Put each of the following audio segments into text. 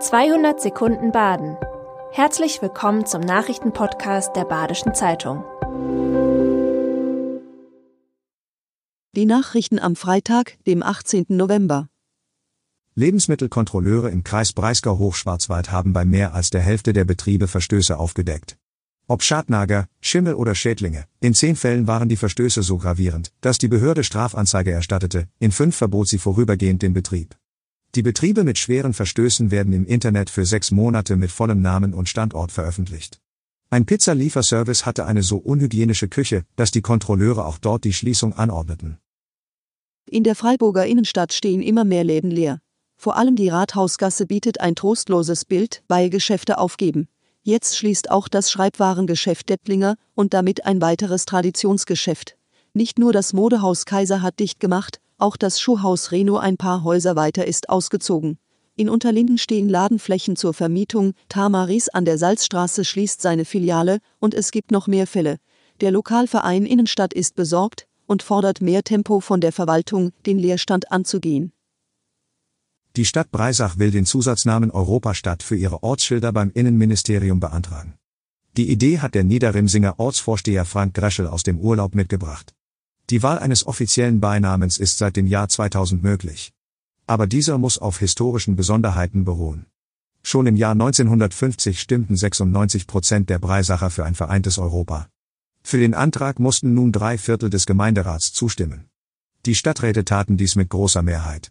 200 Sekunden Baden. Herzlich willkommen zum Nachrichtenpodcast der Badischen Zeitung. Die Nachrichten am Freitag, dem 18. November. Lebensmittelkontrolleure im Kreis Breisgau-Hochschwarzwald haben bei mehr als der Hälfte der Betriebe Verstöße aufgedeckt. Ob Schadnager, Schimmel oder Schädlinge, in zehn Fällen waren die Verstöße so gravierend, dass die Behörde Strafanzeige erstattete, in fünf verbot sie vorübergehend den Betrieb. Die Betriebe mit schweren Verstößen werden im Internet für sechs Monate mit vollem Namen und Standort veröffentlicht. Ein Pizzalieferservice hatte eine so unhygienische Küche, dass die Kontrolleure auch dort die Schließung anordneten. In der Freiburger Innenstadt stehen immer mehr Läden leer. Vor allem die Rathausgasse bietet ein trostloses Bild, weil Geschäfte aufgeben. Jetzt schließt auch das Schreibwarengeschäft Depplinger und damit ein weiteres Traditionsgeschäft. Nicht nur das Modehaus Kaiser hat dicht gemacht, auch das Schuhhaus Reno ein paar Häuser weiter ist ausgezogen. In Unterlinden stehen Ladenflächen zur Vermietung, Tamaris an der Salzstraße schließt seine Filiale und es gibt noch mehr Fälle. Der Lokalverein Innenstadt ist besorgt und fordert mehr Tempo von der Verwaltung, den Leerstand anzugehen. Die Stadt Breisach will den Zusatznamen Europastadt für ihre Ortsschilder beim Innenministerium beantragen. Die Idee hat der Niederrimsinger Ortsvorsteher Frank Greschel aus dem Urlaub mitgebracht. Die Wahl eines offiziellen Beinamens ist seit dem Jahr 2000 möglich. Aber dieser muss auf historischen Besonderheiten beruhen. Schon im Jahr 1950 stimmten 96 Prozent der Breisacher für ein vereintes Europa. Für den Antrag mussten nun drei Viertel des Gemeinderats zustimmen. Die Stadträte taten dies mit großer Mehrheit.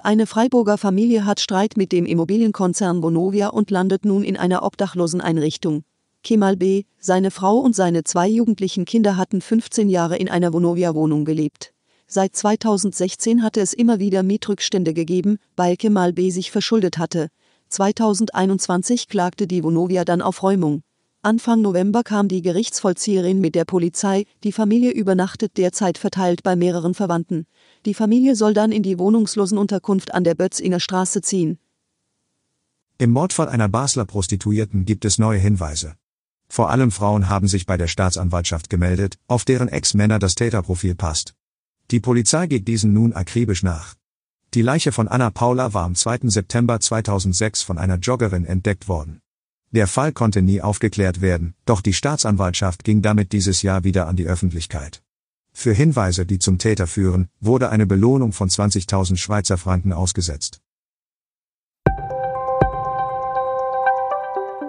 Eine Freiburger Familie hat Streit mit dem Immobilienkonzern Vonovia und landet nun in einer Obdachloseneinrichtung. Kemal B., seine Frau und seine zwei jugendlichen Kinder hatten 15 Jahre in einer Vonovia-Wohnung gelebt. Seit 2016 hatte es immer wieder Mietrückstände gegeben, weil Kemal B. sich verschuldet hatte. 2021 klagte die Vonovia dann auf Räumung. Anfang November kam die Gerichtsvollzieherin mit der Polizei, die Familie übernachtet derzeit verteilt bei mehreren Verwandten. Die Familie soll dann in die Wohnungslosenunterkunft an der Bötzinger Straße ziehen. Im Mordfall einer Basler Prostituierten gibt es neue Hinweise. Vor allem Frauen haben sich bei der Staatsanwaltschaft gemeldet, auf deren Ex-Männer das Täterprofil passt. Die Polizei geht diesen nun akribisch nach. Die Leiche von Anna Paula war am 2. September 2006 von einer Joggerin entdeckt worden. Der Fall konnte nie aufgeklärt werden, doch die Staatsanwaltschaft ging damit dieses Jahr wieder an die Öffentlichkeit. Für Hinweise, die zum Täter führen, wurde eine Belohnung von 20.000 Schweizer Franken ausgesetzt.